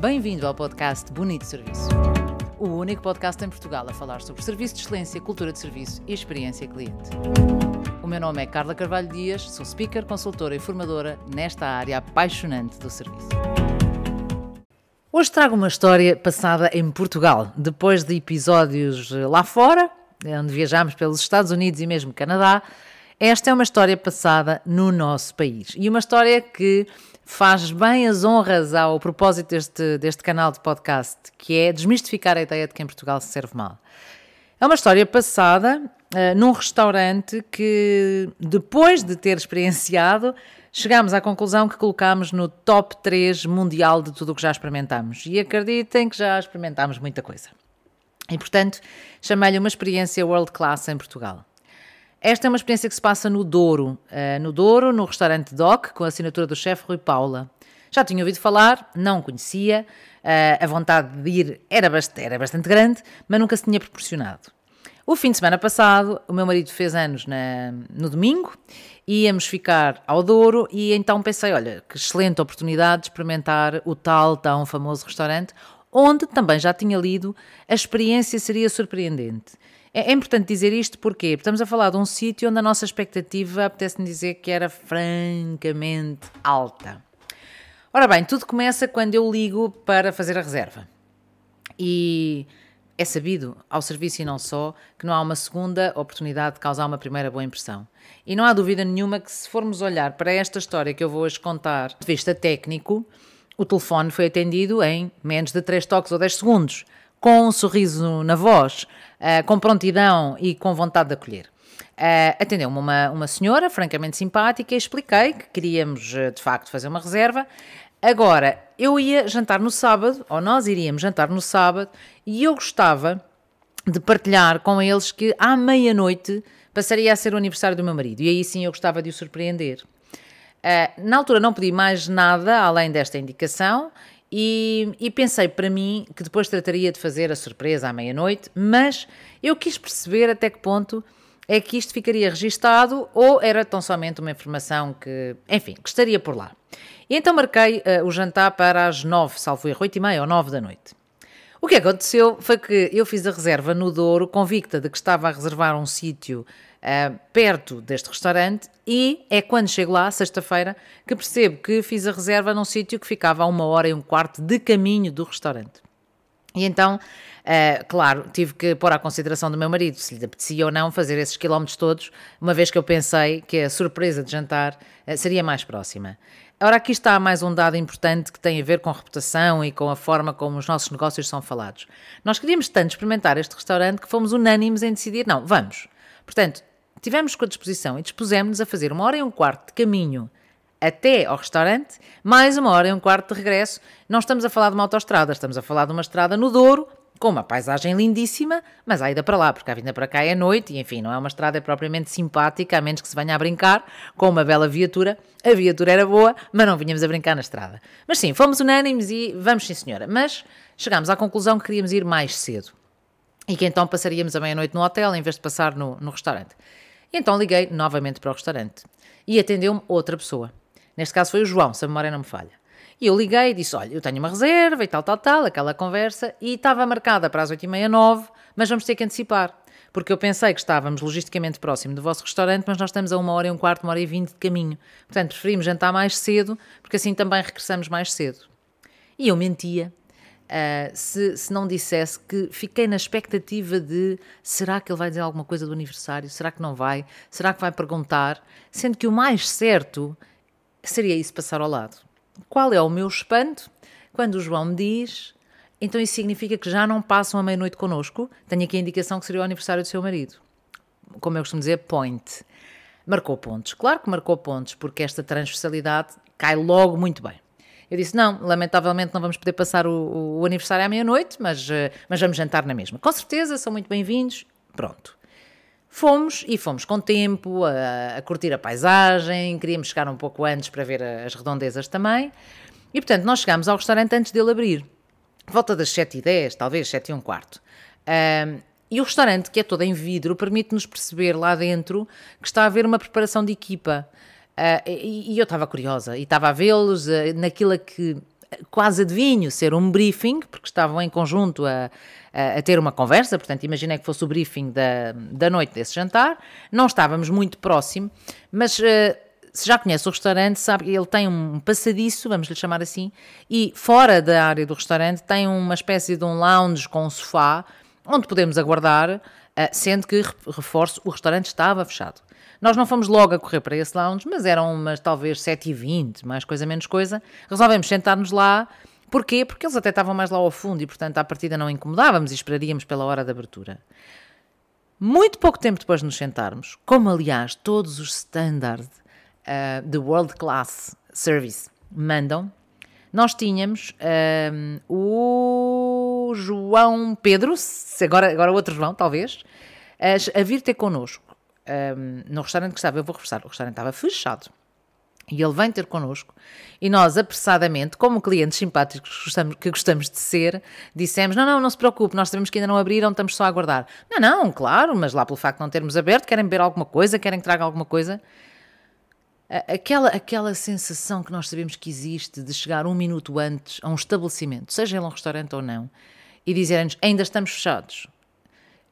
Bem-vindo ao podcast Bonito Serviço. O único podcast em Portugal a falar sobre serviço de excelência, cultura de serviço e experiência cliente. O meu nome é Carla Carvalho Dias, sou speaker, consultora e formadora nesta área apaixonante do serviço. Hoje trago uma história passada em Portugal, depois de episódios lá fora, onde viajámos pelos Estados Unidos e mesmo Canadá. Esta é uma história passada no nosso país e uma história que faz bem as honras ao propósito deste, deste canal de podcast, que é desmistificar a ideia de que em Portugal se serve mal. É uma história passada uh, num restaurante que, depois de ter experienciado, chegámos à conclusão que colocámos no top 3 mundial de tudo o que já experimentámos. E acreditem que já experimentámos muita coisa. E, portanto, chamei-lhe uma experiência world class em Portugal. Esta é uma experiência que se passa no Douro, uh, no Douro, no restaurante Doc, com a assinatura do chefe Rui Paula. Já tinha ouvido falar, não conhecia, uh, a vontade de ir era bastante, era bastante grande, mas nunca se tinha proporcionado. O fim de semana passado, o meu marido fez anos na, no domingo, íamos ficar ao Douro e então pensei, olha, que excelente oportunidade de experimentar o tal tão famoso restaurante, onde também já tinha lido, a experiência seria surpreendente. É, é, importante dizer isto porque estamos a falar de um sítio onde a nossa expectativa, apetece-me dizer que era francamente alta. Ora bem, tudo começa quando eu ligo para fazer a reserva. E é sabido, ao serviço e não só, que não há uma segunda oportunidade de causar uma primeira boa impressão. E não há dúvida nenhuma que, se formos olhar para esta história que eu vou hoje contar, de vista técnico, o telefone foi atendido em menos de 3 toques ou 10 segundos com um sorriso na voz, uh, com prontidão e com vontade de acolher. Uh, Atendeu-me uma, uma senhora francamente simpática e expliquei que queríamos uh, de facto fazer uma reserva. Agora, eu ia jantar no sábado, ou nós iríamos jantar no sábado, e eu gostava de partilhar com eles que à meia-noite passaria a ser o aniversário do meu marido, e aí sim eu gostava de o surpreender. Uh, na altura não pedi mais nada além desta indicação e, e, pensei para mim que depois trataria de fazer a surpresa à meia-noite, mas eu quis perceber até que ponto é que isto ficaria registado ou era tão somente uma informação que, enfim, que estaria por lá. E então marquei uh, o jantar para as nove, salvo erro, oito e meia ou nove da noite. O que aconteceu foi que eu fiz a reserva no Douro, convicta de que estava a reservar um sítio uh, perto deste restaurante e é quando chego lá, sexta-feira, que percebo que fiz a reserva num sítio que ficava a uma hora e um quarto de caminho do restaurante. E então, uh, claro, tive que pôr à consideração do meu marido se lhe apetecia ou não fazer esses quilómetros todos, uma vez que eu pensei que a surpresa de jantar uh, seria mais próxima. Ora, aqui está mais um dado importante que tem a ver com a reputação e com a forma como os nossos negócios são falados. Nós queríamos tanto experimentar este restaurante que fomos unânimes em decidir, não, vamos. Portanto, tivemos com a disposição e dispusemos-nos a fazer uma hora e um quarto de caminho até ao restaurante, mais uma hora e um quarto de regresso. Não estamos a falar de uma autoestrada, estamos a falar de uma estrada no Douro, com uma paisagem lindíssima, mas a ida para lá, porque a vinda para cá é noite e, enfim, não é uma estrada propriamente simpática, a menos que se venha a brincar com uma bela viatura. A viatura era boa, mas não vinhamos a brincar na estrada. Mas sim, fomos unânimes e vamos sim, senhora. Mas chegámos à conclusão que queríamos ir mais cedo e que então passaríamos a meia-noite no hotel em vez de passar no, no restaurante. E então liguei novamente para o restaurante e atendeu-me outra pessoa. Neste caso foi o João, se a memória não me falha. E eu liguei e disse: Olha, eu tenho uma reserva e tal, tal, tal, aquela conversa, e estava marcada para as 8h30, 9 mas vamos ter que antecipar. Porque eu pensei que estávamos logisticamente próximo do vosso restaurante, mas nós estamos a uma hora e um quarto, uma hora e vinte de caminho. Portanto, preferimos jantar mais cedo, porque assim também regressamos mais cedo. E eu mentia Uh, se, se não dissesse que fiquei na expectativa de será que ele vai dizer alguma coisa do aniversário? Será que não vai? Será que vai perguntar? Sendo que o mais certo seria isso passar ao lado. Qual é o meu espanto quando o João me diz então isso significa que já não passam a meia-noite connosco? Tenho aqui a indicação que seria o aniversário do seu marido. Como eu costumo dizer, point. Marcou pontos. Claro que marcou pontos, porque esta transversalidade cai logo muito bem. Eu disse: não, lamentavelmente não vamos poder passar o, o aniversário à meia-noite, mas, eh, mas vamos jantar na mesma. Com certeza, são muito bem-vindos. Pronto. Fomos e fomos com tempo a, a, curtir a paisagem, queríamos chegar um pouco antes para ver as redondezas também. E portanto, nós chegámos ao restaurante antes dele abrir, volta das 7h10, talvez 7 e um quarto. Um, e o restaurante, que é todo em vidro, permite-nos perceber lá dentro que está a haver uma preparação de equipa. Uh, e, e, eu estava curiosa e estava a vê-los uh, naquilo que quase adivinho ser um briefing, porque estavam em conjunto a, a, a, ter uma conversa, portanto, imaginei que fosse o briefing da, da noite desse jantar. Não estávamos muito próximo, mas. Uh, se já conhece o restaurante, sabe que ele tem um passadiço, vamos lhe chamar assim, e fora da área do restaurante tem uma espécie de um lounge com um sofá onde podemos aguardar, sendo que, reforço, o restaurante estava fechado. Nós não fomos logo a correr para esse lounge, mas eram umas talvez 7h20, mais coisa menos coisa. Resolvemos sentar-nos lá. Porquê? Porque eles até estavam mais lá ao fundo e, portanto, à partida não incomodávamos e esperaríamos pela hora de abertura. Muito pouco tempo depois de nos sentarmos, como aliás todos os standards uh, de World Class Service mandam, nós tínhamos uh, o João Pedro, agora, agora outro João, talvez, a, a vir ter connosco um, no restaurante que estava, eu vou reforçar, o restaurante estava fechado. E ele vem ter connosco e nós, apressadamente, como clientes simpáticos que gostamos, que gostamos de ser, dissemos: Não, não, não se preocupe, nós sabemos que ainda não abriram, estamos só a aguardar. Não, não, claro, mas lá pelo facto de não termos aberto, querem beber alguma coisa, querem que traga alguma coisa. Aquela, aquela sensação que nós sabemos que existe de chegar um minuto antes a um estabelecimento, seja ele um restaurante ou não, e dizerem-nos ainda estamos fechados.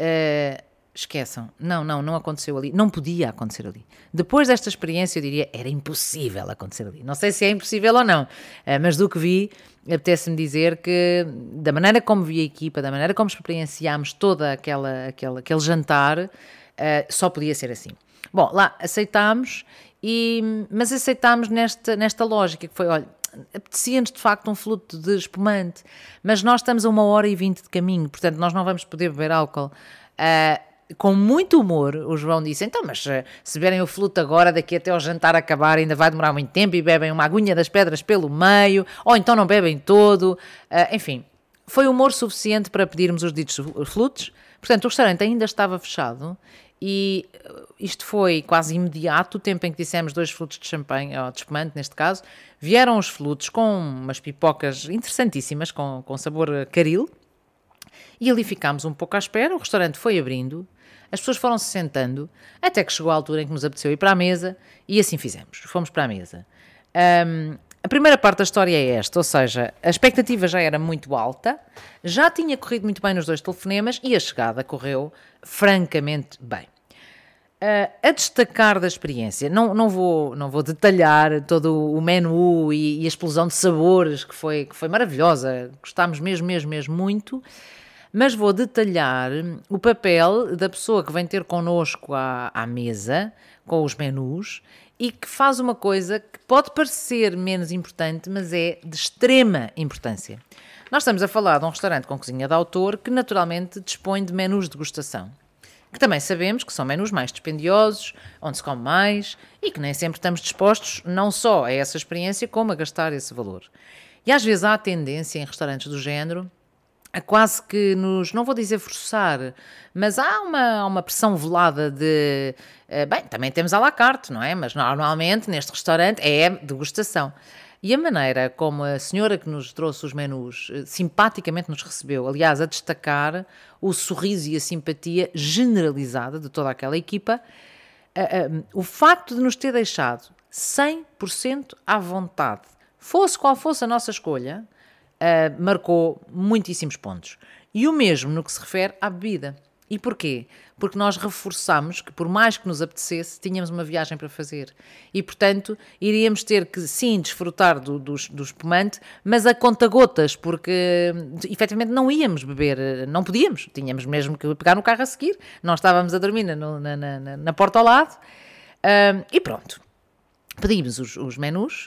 Uh, esqueçam. Não, não, não aconteceu ali. Não podia acontecer ali. Depois desta experiência, eu diria, era impossível acontecer ali. Não sei se é impossível ou não, eh, mas do que vi, apetece-me dizer que, da maneira como vi a equipa, da maneira como experienciámos toda aquela, aquela, aquele jantar, eh, só podia ser assim. Bom, lá aceitámos, e, mas aceitámos nesta, nesta lógica que foi, olha, apetecia-nos de facto um fluto de espumante, mas nós estamos a uma hora e vinte de caminho, portanto nós não vamos poder beber álcool. Uh, com muito humor, o João disse: Então, mas eh, se beberem o fluto agora, daqui até ao jantar acabar, ainda vai demorar muito tempo e bebem uma aguinha das pedras pelo meio, ou então não bebem todo. Uh, enfim, foi humor suficiente para pedirmos os ditos flutos. Portanto, o restaurante ainda estava fechado e eh, isto foi quase imediato, o tempo em que dissemos dois flutos de champanhe, ou de espumante neste caso, vieram os flutos com umas pipocas interessantíssimas, com, com sabor caril, e ali ficámos um pouco à espera, o restaurante foi abrindo, as pessoas foram se sentando, até que chegou a altura em que nos apeteceu ir para a mesa, e assim fizemos, fomos para a mesa. Um, a primeira parte da história é esta, ou seja, a expectativa já era muito alta, já tinha corrido muito bem nos dois telefonemas e a chegada correu francamente bem. Uh, a destacar da experiência, não, não, vou, não vou detalhar todo o menu e, e a explosão de sabores que foi, que foi maravilhosa, gostámos mesmo, mesmo, mesmo muito mas vou detalhar o papel da pessoa que vem ter connosco à, à mesa, com os menus, e que faz uma coisa que pode parecer menos importante, mas é de extrema importância. Nós estamos a falar de um restaurante com cozinha de autor que naturalmente dispõe de menus de degustação. Que também sabemos que são menus mais dispendiosos, onde se come mais e que nem sempre estamos dispostos não só a essa experiência, como a gastar esse valor. E às vezes há a tendência em restaurantes do género a quase que nos, não vou dizer forçar, mas há uma, uma pressão velada de. Eh, bem, também temos à la carte, não é? Mas normalmente neste restaurante é degustação. E a maneira como a senhora que nos trouxe os menus eh, simpaticamente nos recebeu, aliás, a destacar o sorriso e a simpatia generalizada de toda aquela equipa, o facto de nos ter deixado 100% à vontade, fosse qual fosse a nossa escolha, uh, marcou muitíssimos pontos. E o mesmo no que se refere à bebida. E porquê? Porque nós reforçamos que, por mais que nos apetecesse, tínhamos uma viagem para fazer. E, portanto, iríamos ter que, sim, desfrutar do, do, do espumante, mas a conta-gotas, porque efetivamente não íamos beber, não podíamos, tínhamos mesmo que pegar no carro a seguir. Nós estávamos a dormir na, na, na, na porta ao lado. Uh, e pronto. Pedimos os, os menus.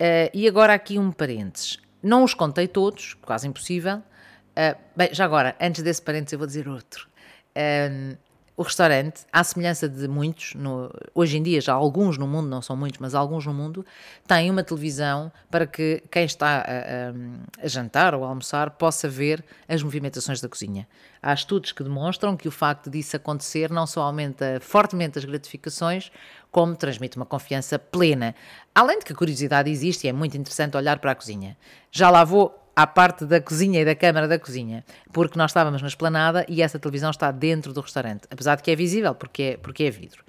Uh, e agora aqui um parênteses. Não os contei todos, quase impossível. Uh, bem, já agora, antes desse parênteses, eu vou dizer outro. Um, o restaurante, à semelhança de muitos, no, hoje em dia já alguns no mundo, não são muitos, mas alguns no mundo, tem uma televisão para que quem está a, a, a, jantar ou a almoçar possa ver as movimentações da cozinha. Há estudos que demonstram que o facto disso acontecer não só aumenta fortemente as gratificações, como transmite uma confiança plena. Além de que a curiosidade existe e é muito interessante olhar para a cozinha. Já lá vou à parte da cozinha e da câmara da cozinha, porque nós estávamos na esplanada e essa televisão está dentro do restaurante, apesar de que é visível, porque é, porque é vidro.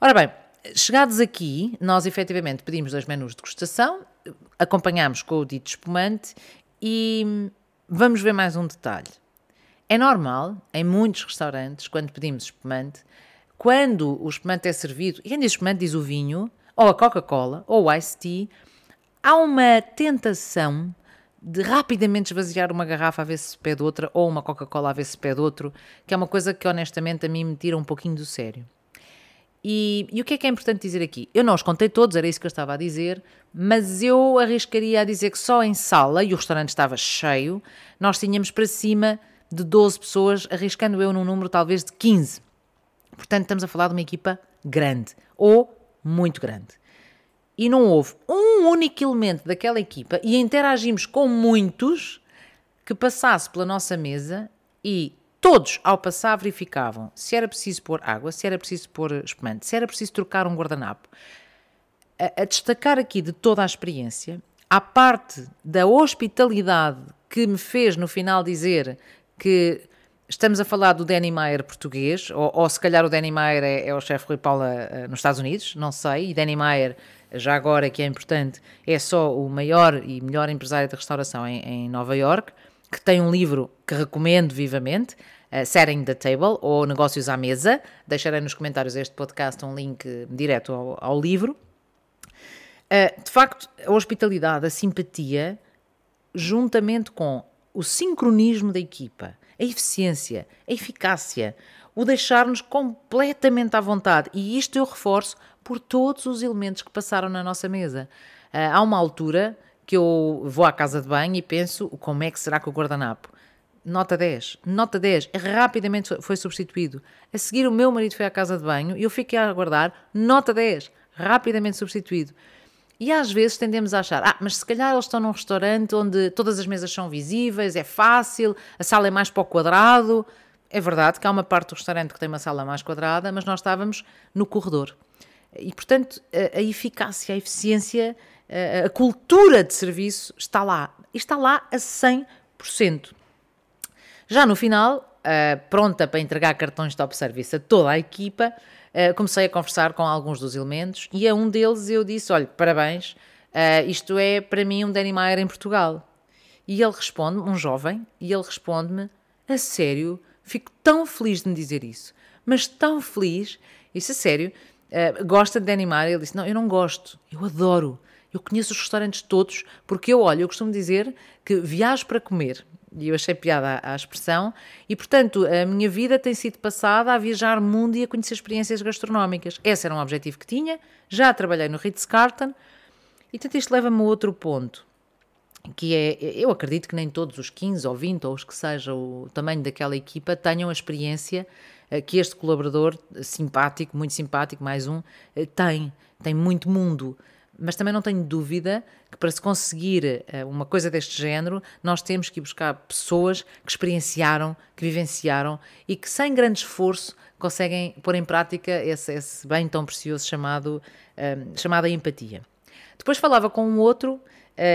Ora bem, chegados aqui, nós efetivamente pedimos dois menus de degustação, acompanhamos com o dito espumante e vamos ver mais um detalhe. É normal, em muitos restaurantes, quando pedimos espumante, quando o espumante é servido, e quem diz espumante diz o vinho, ou a Coca-Cola, ou o Ice Tea, há uma tentação de rapidamente esvaziar uma garrafa a ver se pede outra, ou uma Coca-Cola a ver se pede outro, que é uma coisa que honestamente a mim me tira um pouquinho do sério. E, e, o que é que é importante dizer aqui? Eu não os contei todos, era isso que eu estava a dizer, mas eu arriscaria a dizer que só em sala, e o restaurante estava cheio, nós tínhamos para cima de 12 pessoas, arriscando eu num número talvez de 15. Portanto, estamos a falar de uma equipa grande, ou muito grande. E não houve um único elemento daquela equipa, e interagimos com muitos, que passasse pela nossa mesa e Todos, ao passar, verificavam se era preciso pôr água, se era preciso pôr espumante, se era preciso trocar um guardanapo. A, a destacar aqui de toda a experiência, à parte da hospitalidade que me fez no final dizer que estamos a falar do Danny Meyer português, ou, ou se calhar o Danny Meyer é, é o chefe Rui Paula uh, nos Estados Unidos, não sei, e Danny Meyer, já agora que é importante, é só o maior e melhor empresário de restauração em, em Nova York, que tem um livro que recomendo vivamente, uh, Setting the Table, ou Negócios à Mesa. Deixarei nos comentários deste podcast um link direto ao, ao livro. Uh, de facto, a hospitalidade, a simpatia, juntamente com o sincronismo da equipa, a eficiência, a eficácia, o deixar-nos completamente à vontade. E isto eu reforço por todos os elementos que passaram na nossa mesa. Uh, há uma altura que eu vou à casa de banho e penso como é que será que o guardanapo. Nota 10, nota 10, rapidamente foi substituído. A seguir, o meu marido foi à casa de banho e eu fiquei a aguardar, nota 10, rapidamente substituído. E às vezes tendemos a achar, ah, mas se calhar eles estão num restaurante onde todas as mesas são visíveis, é fácil, a sala é mais para o quadrado. É verdade que há uma parte do restaurante que tem uma sala mais quadrada, mas nós estávamos no corredor. E, portanto, a, a eficácia, a eficiência a cultura de serviço está lá. E está lá a 100%. Já no final, pronta para entregar cartões top service a toda a equipa, comecei a conversar com alguns dos elementos e a um deles eu disse: Olha, parabéns, isto é para mim um Danny Meyer em Portugal. E ele responde, um jovem, e ele responde-me: A sério, fico tão feliz de me dizer isso, mas tão feliz. Isso a sério, gosta de Danny Meyer? Ele disse: Não, eu não gosto, eu adoro. Eu conheço os restaurantes todos, porque eu, olho, eu costumo dizer que viajo para comer. E eu achei piada à, expressão. E, portanto, a minha vida tem sido passada a viajar mundo e a conhecer experiências gastronómicas. Esse era um objetivo que tinha. Já trabalhei no Ritz-Carlton. E, portanto, isto leva-me a outro ponto que é, eu acredito que nem todos os 15 ou 20 ou os que seja o tamanho daquela equipa tenham a experiência eh, que este colaborador simpático, muito simpático, mais um, eh, tem. Tem muito mundo mas também não tenho dúvida que para se conseguir eh, uma coisa deste género, nós temos que ir buscar pessoas que experienciaram, que vivenciaram e que sem grande esforço conseguem pôr em prática esse, esse bem tão precioso chamado, um, eh, chamada empatia. Depois falava com um outro uh,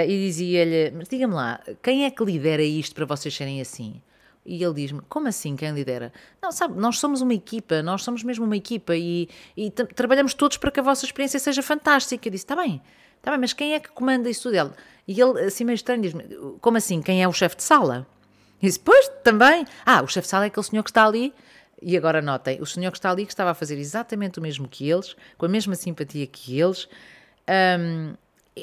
e dizia-lhe: Mas diga-me lá, quem é que lidera isto para vocês serem assim? E ele diz-me: Como assim quem lidera? Não, sabe, nós somos uma equipa, nós somos mesmo uma equipa e, e trabalhamos todos para que a vossa experiência seja fantástica. Eu disse: Está bem, está bem, mas quem é que comanda isso dele? E ele, assim meio estranho, diz-me: Como assim? Quem é o chefe de sala? E disse: Pois, também. Ah, o chefe de sala é aquele senhor que está ali. E agora notem: o senhor que está ali que estava a fazer exatamente o mesmo que eles, com a mesma simpatia que eles. Um,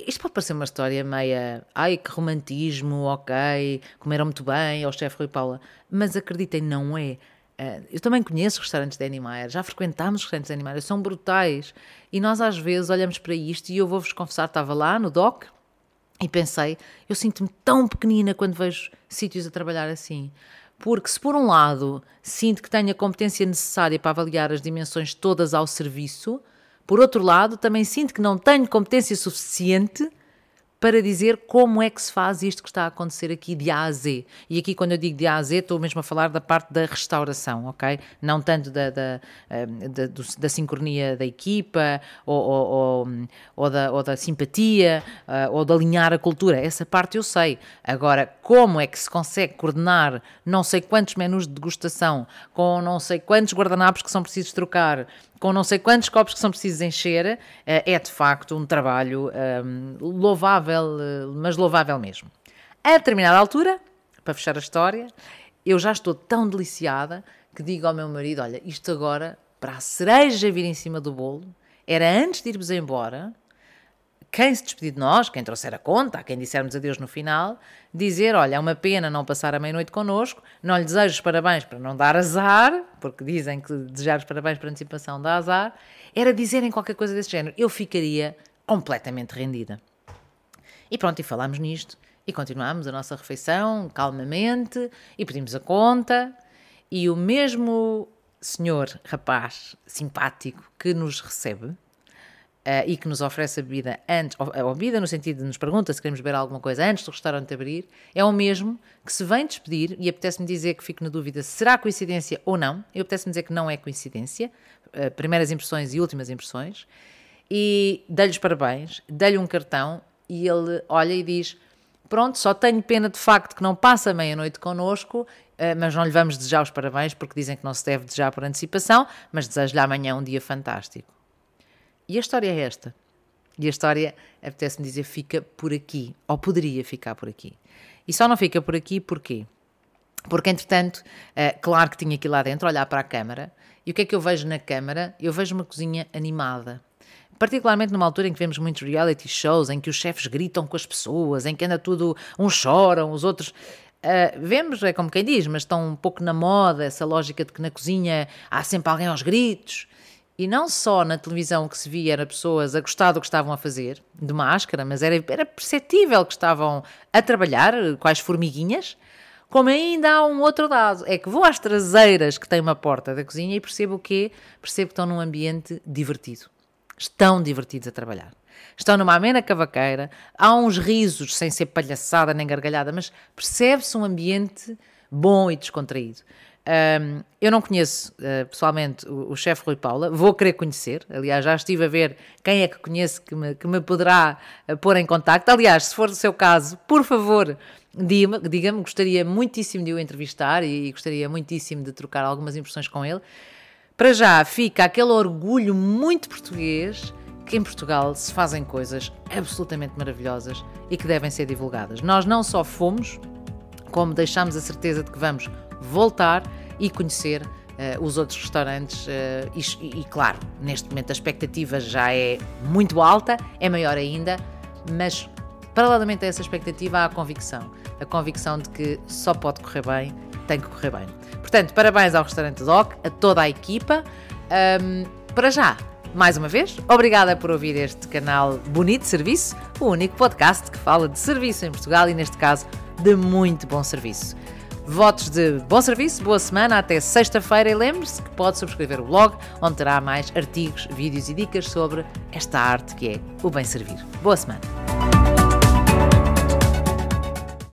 isto pode parecer uma história meia. Ai, que romantismo, ok, comeram muito bem, ao chefe Rui Paula. Mas acreditem, não é. Eh, eu também conheço restaurantes de Animaer, já frequentámos restaurantes de Animaer, são brutais. E nós às vezes olhamos para isto e eu vou-vos confessar, estava lá no DOC e pensei, eu sinto-me tão pequenina quando vejo sítios a trabalhar assim. Porque se por um lado sinto que tenho a competência necessária para avaliar as dimensões todas ao serviço, por outro lado, também sinto que não tenho competência suficiente para dizer como é que se faz isto que está a acontecer aqui de A a Z. E aqui, quando eu digo de A a Z, estou mesmo a falar da parte da restauração, ok? Não tanto da, da, eh, da, da sincronia da equipa ou, ou, ou, ou, da, ou da simpatia eh, ou de alinhar a cultura. Essa parte eu sei. Agora, como é que se consegue coordenar não sei quantos menus de degustação com não sei quantos guardanapos que são precisos trocar, com não sei quantos copos que são precisos encher, eh, é de facto um trabalho um, ehm, louvável, eh, mas louvável mesmo. A determinada altura, para fechar a história, eu já estou tão deliciada que digo ao meu marido: Olha, isto agora, para a cereja vir em cima do bolo, era antes de irmos embora, quem se despedir de nós, quem trouxer a conta, quem dissermos adeus no final, dizer: Olha, é uma pena não passar a meia-noite connosco, não lhe desejo os parabéns para não dar azar, porque dizem que desejar os parabéns por antecipação dá azar, era dizerem qualquer coisa desse género. Eu ficaria completamente rendida. E pronto, e falámos nisto, e continuámos a nossa refeição calmamente, e pedimos a conta, e o mesmo senhor, rapaz simpático que nos recebe, Uh, e que nos oferece a bebida antes, a bebida no sentido de nos pergunta se queremos beber alguma coisa antes do restaurante abrir, é o mesmo que se vem despedir e apetece-me dizer que fico na dúvida se será coincidência ou não. Eu apetece-me dizer que não é coincidência, uh, primeiras impressões e últimas impressões, e dei-lhe os parabéns, dei-lhe um cartão e ele olha e diz: Pronto, só tenho pena de facto que não passa meia-noite connosco, uh, mas não lhe vamos desejar os parabéns porque dizem que não se deve desejar por antecipação, mas desejo-lhe amanhã um dia fantástico. E a história é esta. E a história, apetece-me dizer, fica por aqui, ou poderia ficar por aqui. E só não fica por aqui porquê? Porque, entretanto, é, claro que tinha ir lá dentro olhar para a câmara, e o que é que eu vejo na câmara? Eu vejo uma cozinha animada. Particularmente numa altura em que vemos muitos reality shows, em que os chefes gritam com as pessoas, em que anda tudo, uns choram, os outros. Uh, vemos, é como quem diz, mas estão um pouco na moda essa lógica de que na cozinha há sempre alguém aos gritos. E não só na televisão que se via era pessoas a gostar do que estavam a fazer, de máscara, mas era, era perceptível que estavam a trabalhar, quais formiguinhas, como ainda há um outro dado, é que vou às traseiras que tem uma porta da cozinha e percebo o quê? Percebo que estão num ambiente divertido. Estão divertidos a trabalhar. Estão numa amena cavaqueira, há uns risos sem ser palhaçada nem gargalhada, mas percebe-se um ambiente bom e descontraído. Um, eu não conheço uh, pessoalmente o, o chefe Rui Paula, vou querer conhecer. Aliás, já estive a ver quem é que conheço que me, que me poderá uh, pôr em contacto. Aliás, se for o seu caso, por favor, diga-me, diga gostaria muitíssimo de o entrevistar e, e gostaria muitíssimo de trocar algumas impressões com ele. Para já fica aquele orgulho muito português que em Portugal se fazem coisas absolutamente maravilhosas e que devem ser divulgadas. Nós não só fomos, como deixamos a certeza de que vamos voltar e conhecer uh, os outros restaurantes. Uh, e, e, claro, neste momento a expectativa já é muito alta, é maior ainda, mas paralelamente a essa expectativa há a convicção. A convicção de que só pode correr bem, tem que correr bem. Portanto, parabéns ao restaurante Doc, a toda a equipa. Um, para já, mais uma vez, obrigada por ouvir este canal Bonito Serviço, o único podcast que fala de serviço em Portugal e, neste caso, de muito bom serviço. Votos de bom serviço, boa semana, até sexta-feira e lembre-se que pode subscrever o blog, onde terá mais artigos, vídeos e dicas sobre esta arte que é o bem servir. Boa semana!